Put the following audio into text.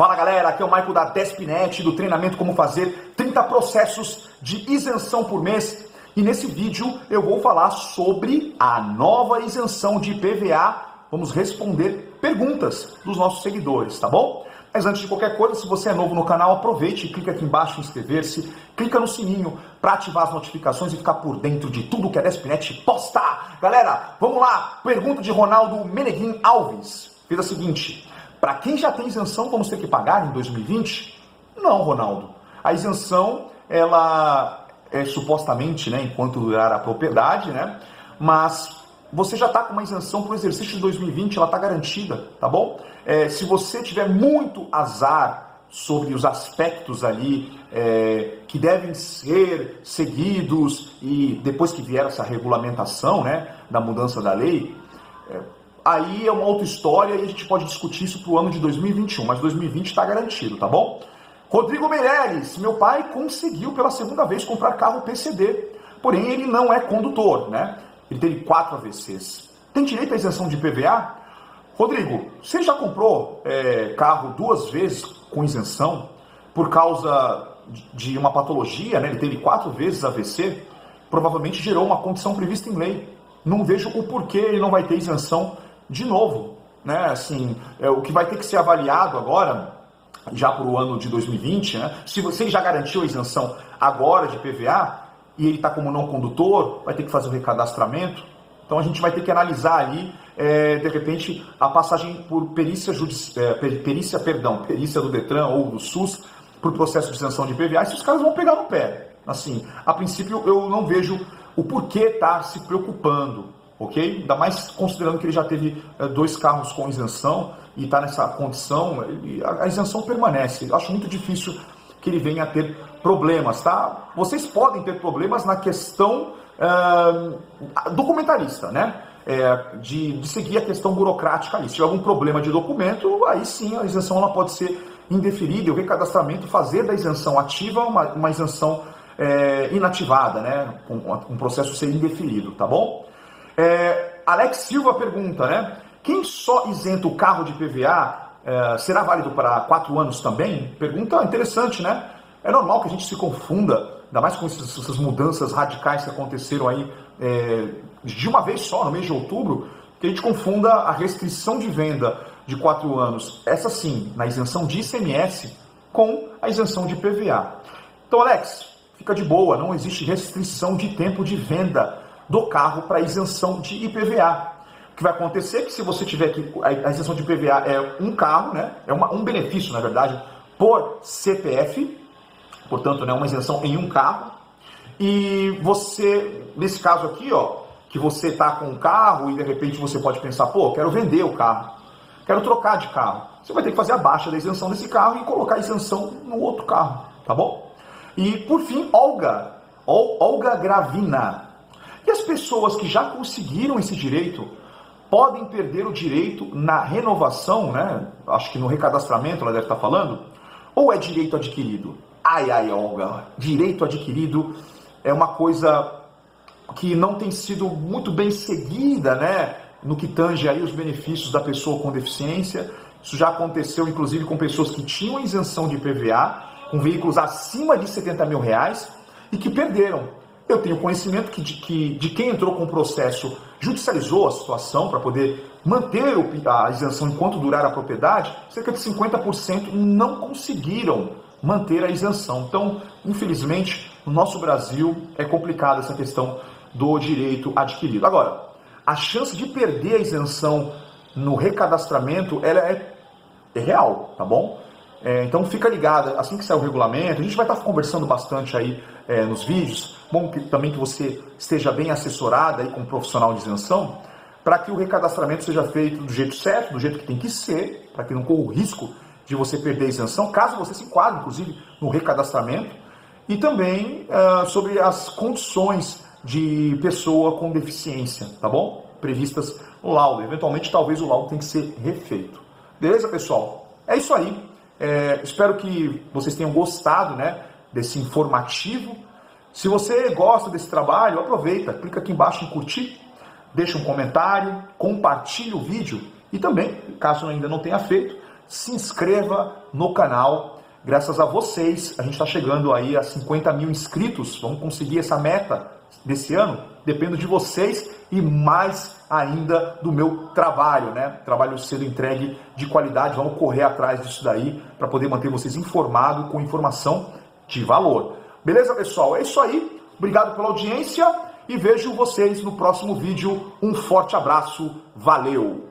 Fala galera, aqui é o Maico da Despinet, do treinamento Como Fazer 30 Processos de Isenção por Mês. E nesse vídeo eu vou falar sobre a nova isenção de IPVA. Vamos responder perguntas dos nossos seguidores, tá bom? Mas antes de qualquer coisa, se você é novo no canal, aproveite e clica aqui embaixo em inscrever-se, clica no sininho para ativar as notificações e ficar por dentro de tudo que a Despinet posta. Galera, vamos lá! Pergunta de Ronaldo Meneguin Alves. Fez a seguinte: para quem já tem isenção, vamos ter que pagar em 2020? Não, Ronaldo. A isenção, ela é supostamente, né, enquanto durar a propriedade, né? Mas você já está com uma isenção para o exercício de 2020, ela está garantida, tá bom? É, se você tiver muito azar sobre os aspectos ali é, que devem ser seguidos e depois que vier essa regulamentação, né, da mudança da lei, é, aí é uma outra história e a gente pode discutir isso para o ano de 2021, mas 2020 está garantido, tá bom? Rodrigo Meirelles, meu pai conseguiu pela segunda vez comprar carro PCD, porém ele não é condutor, né? Ele teve quatro AVCs. Tem direito à isenção de IPVA? Rodrigo, você já comprou é, carro duas vezes com isenção por causa de uma patologia, né? Ele teve quatro vezes AVC, provavelmente gerou uma condição prevista em lei. Não vejo o porquê ele não vai ter isenção de novo, né? Assim, é, o que vai ter que ser avaliado agora, já para o ano de 2020, né? Se você já garantiu a isenção agora de PVA e ele está como não condutor, vai ter que fazer o recadastramento. Então a gente vai ter que analisar ali, é, de repente, a passagem por perícia é, perícia, perdão, perícia do Detran ou do SUS por processo de isenção de PVA, se os caras vão pegar no pé. Assim, a princípio eu não vejo o porquê estar tá se preocupando ok? Ainda mais considerando que ele já teve é, dois carros com isenção e está nessa condição, ele, a, a, isenção permanece. Eu acho muito difícil que ele venha a ter problemas, tá? Vocês podem ter problemas na questão é, documentarista, né? É, de, de, seguir a questão burocrática ali. Se tiver algum problema de documento, aí sim a isenção ela pode ser indeferida o recadastramento fazer da isenção ativa uma, uma isenção é, inativada, né? Um, um processo ser indeferido, tá bom? É, Alex Silva pergunta, né? Quem só isenta o carro de PVA é, será válido para quatro anos também? Pergunta interessante, né? É normal que a gente se confunda, ainda mais com essas mudanças radicais que aconteceram aí é, de uma vez só, no mês de outubro, que a gente confunda a restrição de venda de quatro anos, essa sim, na isenção de ICMS, com a isenção de PVA. Então, Alex, fica de boa, não existe restrição de tempo de venda do carro para isenção de IPVA. O que vai acontecer é que se você tiver que. A isenção de IPVA é um carro, né? É uma, um benefício, na verdade, por CPF, portanto, né, uma isenção em um carro. E você, nesse caso aqui, ó, que você está com um carro e de repente você pode pensar, pô, quero vender o carro, quero trocar de carro. Você vai ter que fazer a baixa da isenção desse carro e colocar a isenção no outro carro, tá bom? E por fim, Olga, Olga Gravina, e as pessoas que já conseguiram esse direito podem perder o direito na renovação, né? Acho que no recadastramento ela deve estar falando, ou é direito adquirido? Ai, ai, Olga, direito adquirido é uma coisa que não tem sido muito bem seguida, né? No que tange aí os benefícios da pessoa com deficiência. Isso já aconteceu, inclusive, com pessoas que tinham isenção de IPVA, com veículos acima de 70 mil reais e que perderam eu tenho conhecimento que de, que, de quem entrou com o processo judicializou a situação para poder manter a isenção enquanto durar a propriedade, cerca de 50% não conseguiram manter a isenção. Então, infelizmente, no nosso Brasil é complicada essa questão do direito adquirido. Agora, a chance de perder a isenção no recadastramento ela é, é real, tá bom? É, então fica ligado, assim que sair o regulamento, a gente vai estar conversando bastante aí é, nos vídeos, bom que, também que você esteja bem assessorado aí com um profissional de isenção, para que o recadastramento seja feito do jeito certo, do jeito que tem que ser, para que não corra o risco de você perder a isenção, caso você se enquadre, inclusive, no recadastramento, e também uh, sobre as condições de pessoa com deficiência, tá bom? Previstas no laudo. Eventualmente, talvez o laudo tenha que ser refeito. Beleza, pessoal? É isso aí. É, espero que vocês tenham gostado né, desse informativo. Se você gosta desse trabalho, aproveita, clica aqui embaixo em curtir, deixa um comentário, compartilhe o vídeo e também, caso ainda não tenha feito, se inscreva no canal. Graças a vocês, a gente está chegando aí a 50 mil inscritos. Vamos conseguir essa meta desse ano? Dependo de vocês e mais ainda do meu trabalho, né? Trabalho sendo entregue de qualidade. Vamos correr atrás disso daí para poder manter vocês informados com informação de valor. Beleza, pessoal? É isso aí. Obrigado pela audiência e vejo vocês no próximo vídeo. Um forte abraço. Valeu!